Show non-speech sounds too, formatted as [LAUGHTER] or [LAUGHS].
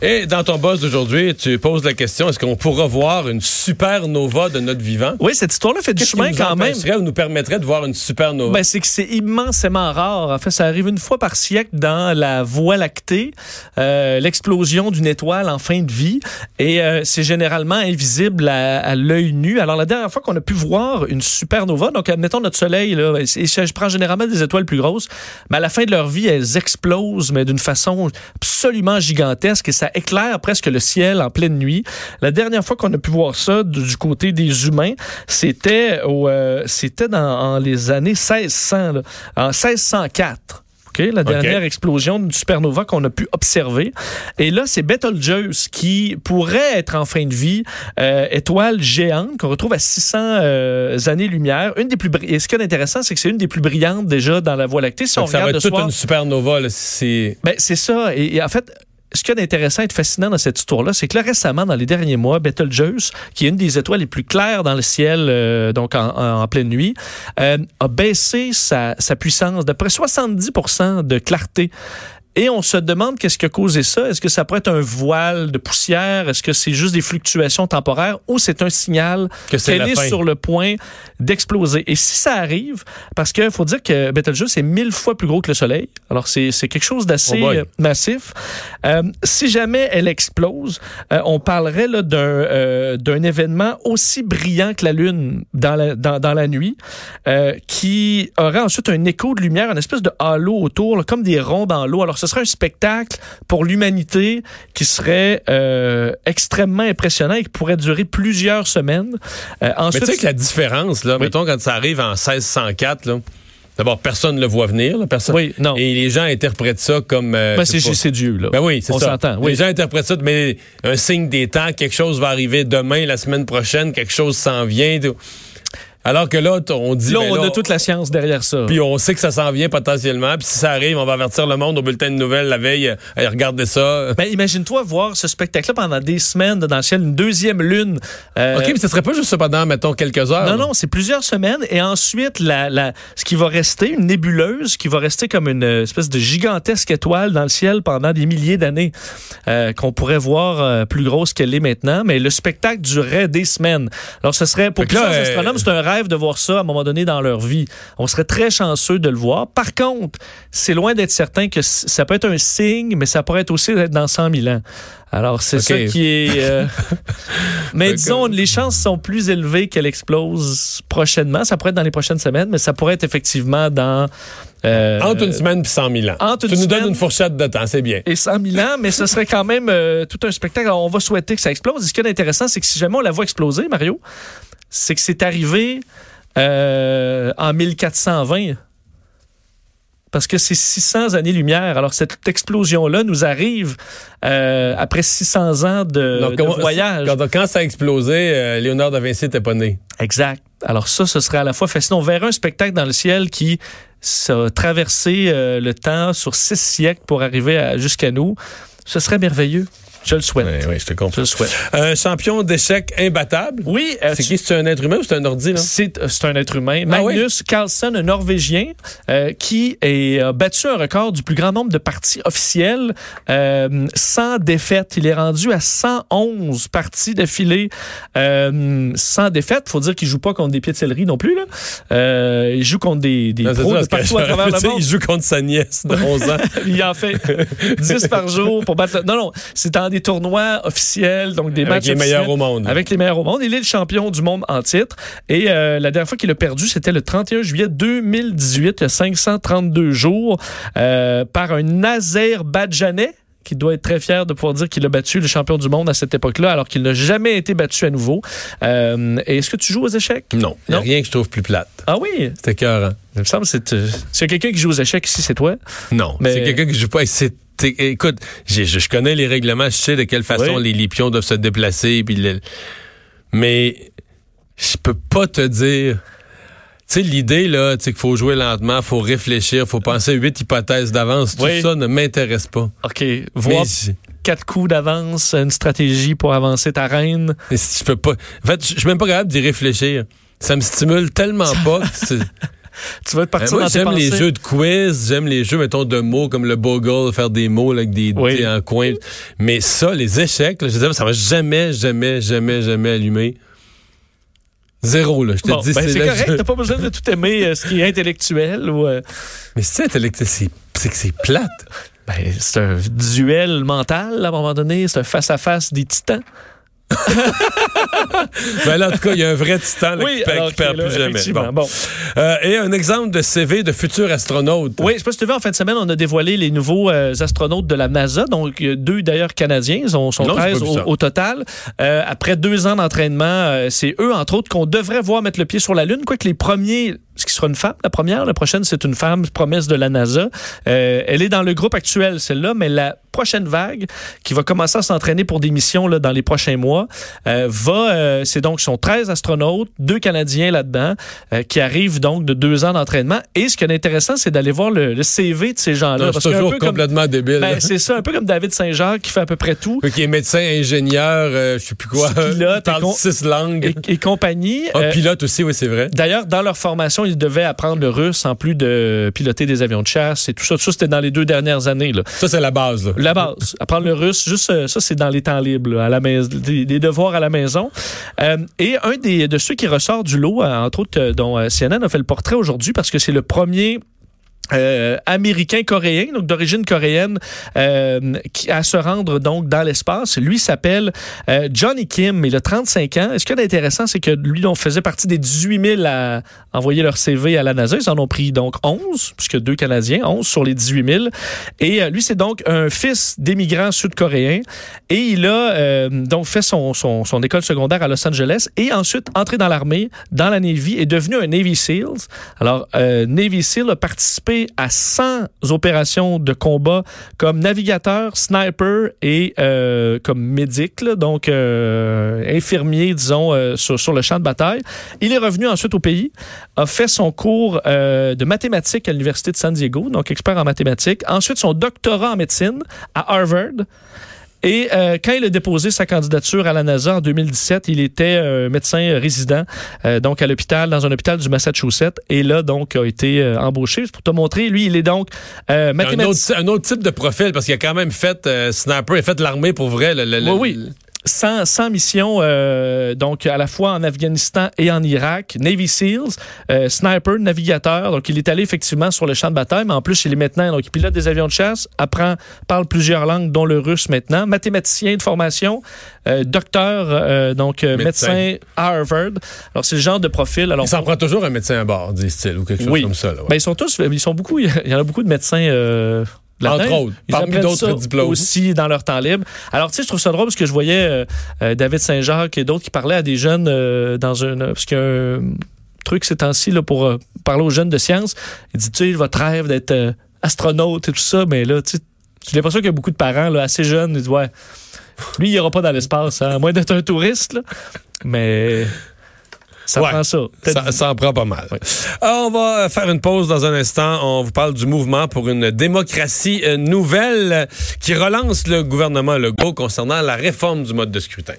Et dans ton boss d'aujourd'hui, tu poses la question est-ce qu'on pourra voir une supernova de notre vivant? Oui, cette histoire-là fait du Qu'est-ce qui chemin nous quand même. ou nous permettrait de voir une supernova? Ben, c'est que c'est immensément rare. En fait, ça arrive une fois par siècle dans la Voie lactée, euh, l'explosion d'une étoile en fin de vie, et euh, c'est généralement invisible à, à l'œil nu. Alors, la dernière fois qu'on a pu voir une supernova, donc admettons notre Soleil, là, et je prends généralement des étoiles plus grosses, mais à la fin de leur vie, elles explosent, mais d'une façon absolument gigantesque, et ça éclaire presque le ciel en pleine nuit. La dernière fois qu'on a pu voir ça du, côté des humains, c'était euh, c'était dans en les années 1600, là, en 1604. OK, la dernière explosion d'une supernova qu'on a pu observer. Et là, c'est Betelgeuse qui pourrait être en fin de vie, euh, étoile géante qu'on retrouve à 600 euh, années-lumière. Une des plus Et ce qui est intéressant, c'est que c'est une des plus brillantes déjà dans la Voie lactée. Si on ça va regarde être le toute soir, une supernova. c'est ben, c'est ça. Et, et en fait, ce qu'il y a d'intéressant et fascinant dans cette histoire-là, c'est que récemment, dans les derniers mois, Betelgeuse, qui est une des étoiles les plus claires dans le ciel, euh, donc en, pleine nuit, euh, a baissé sa, sa puissance d'à près 70% de clarté. Et on se demande qu'est-ce qui a causé ça. Est-ce que ça pourrait être un voile de poussière? Est-ce que c'est juste des fluctuations temporaires? Ou c'est un signal qu'elle est sur le point d'exploser? Et si ça arrive, parce qu'il faut dire que Betelgeuse est mille fois plus gros que le Soleil. Alors, c'est quelque chose d'assez Oh massif. Euh, si jamais elle explose, euh, on parlerait là, d'un euh, événement aussi brillant que la Lune dans la, dans, dans la nuit, euh, qui aurait ensuite un écho de lumière, une espèce de halo autour, là, comme des ronds dans l'eau. Alors, ce serait un spectacle pour l'humanité qui serait euh, extrêmement impressionnant et qui pourrait durer plusieurs semaines. Euh, Mais tu sais que la différence, là, Oui. mettons, quand ça arrive en 1604, là, d'abord, personne ne le voit venir. là, personne, Oui, non. Et les gens interprètent ça comme. euh, ben, c'est pas. c'est Dieu, là. Ben oui, c'est On s'entend, oui. Les gens interprètent ça, mais un signe des temps, quelque chose va arriver demain, la semaine prochaine, quelque chose s'en vient. tout. Alors que là, on dit. Là, ben on a toute la science derrière ça. Puis on sait que ça s'en vient potentiellement. Puis si ça arrive, on va avertir le monde au bulletin de nouvelles la veille. Allez, regardez ça. Ben, imagine-toi voir ce spectacle-là pendant des semaines dans le ciel, une deuxième lune. Euh, OK, mais ce serait pas juste pendant, mettons, quelques heures. non, là. non, c'est plusieurs semaines. Et ensuite, la, la, ce qui va rester, une nébuleuse qui va rester comme une euh, espèce de gigantesque étoile dans le ciel pendant des milliers d'années, euh, qu'on pourrait voir euh, plus grosse qu'elle est maintenant. Mais le spectacle durerait des semaines. Alors, ce serait, pour là, plusieurs euh, astronomes, c'est un rêve de voir ça à un moment donné dans leur vie. On serait très chanceux de le voir. Par contre, c'est loin d'être certain que ça peut être un signe, mais ça pourrait être aussi être dans 100 000 ans. Alors, c'est ça qui est... euh, [LAUGHS] mais disons, les chances sont plus élevées qu'elle explose prochainement. Ça pourrait être dans les prochaines semaines, mais ça pourrait être effectivement dans... euh, Entre une semaine puis 100 000 ans. entre tu une nous semaine- donnes une fourchette de temps, c'est bien. et 100 000 ans, mais ce serait quand même euh, tout un spectacle. Alors, on va souhaiter que ça explose. Et ce qui est intéressant, c'est que si jamais on la voit exploser, Mario, c'est que c'est arrivé en 1420. Parce que c'est 600 années-lumière. Alors, cette explosion-là nous arrive euh, après 600 ans de, Donc, de comment- voyage. Quand, quand ça a explosé, euh, Léonard de Vinci n'était pas né. Exact. Alors ça, ce serait à la fois fascinant. On verra un spectacle dans le ciel qui a traversé euh, le temps sur six siècles pour arriver jusqu'à nous. Ce serait merveilleux. Je le souhaite. Oui, oui, je te Je comprends. le souhaite. Un champion d'échecs imbattable. Oui, euh, C'est tu- qui? C'est un être humain ou c'est un ordi, là? c'est un être humain. Ah oui? Magnus Carlsen, un Norvégien, euh, qui a battu un record du plus grand nombre de parties officielles euh, sans défaite. Il est rendu à 111 parties d'affilée euh, sans défaite. faut dire qu'il joue pas contre des pieds de céleri non plus. Là. Euh, il joue contre des, des Non, pros de partout à travers [LAUGHS] le monde. Il joue contre sa nièce de 11 ans. [LAUGHS] Il en fait 10 par jour pour battre. le- Non, non, c'est dans des tournois officiels, donc des Avec matchs les meilleurs au monde. Avec les meilleurs au monde. Il est le champion du monde en titre. Et euh, la dernière fois qu'il a perdu, c'était le 31 juillet 2018, il y a 532 jours, euh, par un Azerbaïdjanais qui doit être très fier de pouvoir dire qu'il a battu le champion du monde à cette époque-là, alors qu'il n'a jamais été battu à nouveau. Euh, est-ce que tu joues aux échecs? Non, il n'y a rien que je trouve plus plate. Ah oui? C'était cœur. Il me semble que c'est. Euh, quelqu'un qui joue aux échecs ici, c'est toi. Non, Mais- c'est quelqu'un qui joue pas. C'est écoute, je, connais les règlements, je sais de quelle façon Oui. les, les pions doivent se déplacer, puis le- mais je peux pas te dire. Tu sais, l'idée, là, tu sais qu'il faut jouer lentement, faut réfléchir, faut penser huit hypothèses d'avance. Tout Oui. ça ne m'intéresse pas. OK. Voir quatre coups d'avance, une stratégie pour avancer ta reine. je peux pas. En fait, je suis même pas capable d'y réfléchir. Ça me stimule tellement [LAUGHS] pas. que Tu vas te partir Euh, moi, dans tes j'aime les jeux de quiz, j'aime les jeux, mettons, de mots comme le bogle, faire des mots là, avec des Oui. en coin. Mais ça, les échecs, là, je ça va jamais, jamais, jamais, jamais allumer. Zéro, là. Je te Bon, dis, ben, c'est correct, t'as pas besoin de tout aimer euh, ce qui est intellectuel ou euh, Mais c'est intellect- c'est que c'est plate. ben, c'est un duel mental à un moment donné, c'est un face-à-face des titans. Mais [LAUGHS] là, en tout cas, il y a un vrai titan là, qui, alors qui perd là, plus jamais. Bon. bon. Euh, et un exemple de CV de futur astronaute. Oui, je sais pas si tu veux, en fin de semaine, on a dévoilé les nouveaux euh, astronautes de la NASA, donc deux d'ailleurs canadiens, ils sont, sont Non, j'ai 13 pas vu au, total. Euh, après deux ans d'entraînement, c'est eux, entre autres, qu'on devrait voir mettre le pied sur la Lune, quoique les premiers, ce qui sera une femme, la première, la prochaine, c'est une femme, promesse de la NASA. Euh, elle est dans le groupe actuel, celle-là, mais la prochaine vague, qui va commencer à s'entraîner pour des missions là, dans les prochains mois, euh, va, euh, c'est donc, sont 13 astronautes, deux Canadiens là-dedans, qui arrivent donc de deux ans d'entraînement. Et ce qui est intéressant, c'est d'aller voir le, le CV de ces gens-là. C'est toujours peu comme- complètement débile. ben, c'est ça, un peu comme David Saint-Jacques qui fait à peu près tout. Qui est médecin, ingénieur, je sais plus quoi. Pilote, [LAUGHS] parle six langues. Et, et compagnie. Ah, Euh, pilote aussi, oui, c'est vrai. D'ailleurs, dans leur formation, ils devaient apprendre le russe en plus de piloter des avions de chasse et tout ça. Tout ça, c'était dans les deux dernières années. Là. Ça, c'est la base. Là. La base. Apprendre le russe, juste euh, ça, c'est dans les temps libres, là, à la maison, des, des devoirs à la maison. Euh, et un des, de ceux qui ressort du lot, euh, entre autres, dont CNN a fait le portrait aujourd'hui parce que c'est le premier euh, américain-coréen, donc d'origine coréenne, euh, qui, à se rendre donc dans l'espace. Lui s'appelle euh, Johnny Kim, il a 35 ans. Et ce qui est intéressant, c'est que lui, on faisait partie des 18 000 à envoyer leur CV à la NASA. Ils en ont pris donc 11, puisque deux Canadiens, 11 sur les 18 000. Et euh, lui, c'est donc un fils d'émigrants sud-coréens. Et il a euh, donc fait son, son, son école secondaire à Los Angeles et ensuite entré dans l'armée, dans la Navy, et devenu un Navy SEALs. Alors, euh, Navy SEAL a participé à 100 opérations de combat comme navigateur, sniper et euh, comme médic, donc euh, infirmier, disons, euh, sur, sur le champ de bataille. Il est revenu ensuite au pays, a fait son cours de mathématiques à l'Université de San Diego, donc expert en mathématiques. Ensuite, son doctorat en médecine à Harvard. Et euh, quand il a déposé sa candidature à la NASA en 2017, il était euh, médecin résident euh, donc à l'hôpital dans un hôpital du Massachusetts et là donc a été euh, embauché pour te montrer lui il est donc euh, Un mathématicien autre, un autre type de profil, parce qu'il a quand même fait euh, sniper, il a fait l'armée pour vrai. le- le- le- Oui, oui. 100, 100 missions, euh, donc à la fois en Afghanistan et en Irak, Navy SEALs, euh, sniper, navigateur. Donc, il est allé effectivement sur le champ de bataille, mais en plus, il est maintenant, donc il pilote des avions de chasse, apprend, parle plusieurs langues, dont le russe maintenant, mathématicien de formation, euh, docteur, donc médecin. Médecin. à Harvard. Alors, c'est le genre de profil. Alors, Il s'en prend toujours un médecin à bord, disent-ils, ou quelque chose Oui. comme ça. là, ouais. ben, ils sont tous, ils sont beaucoup, [LAUGHS] il y en a beaucoup de médecins. Entre autres, Ils parmi d'autres diplômes. aussi dans leur temps libre. Alors, tu sais, je trouve ça drôle parce que je voyais euh, euh, David Saint-Jacques et d'autres qui parlaient à des jeunes euh, dans un. Parce qu'il y a un truc ces temps-ci pour euh, parler aux jeunes de sciences. Il dit, tu sais, votre rêve d'être astronaute et tout ça, mais là, tu sais, j'ai l'impression qu'il y a beaucoup de parents là, assez jeunes. Ils disent, ouais, lui, il ira pas dans l'espace, hein, à moins d'être un touriste, là. Mais. Ça Ouais. prend ça. Ça, ça en prend pas mal. On va faire une pause dans un instant. On vous parle du mouvement pour une démocratie euh, nouvelle euh, qui relance le gouvernement Legault concernant la réforme du mode de scrutin.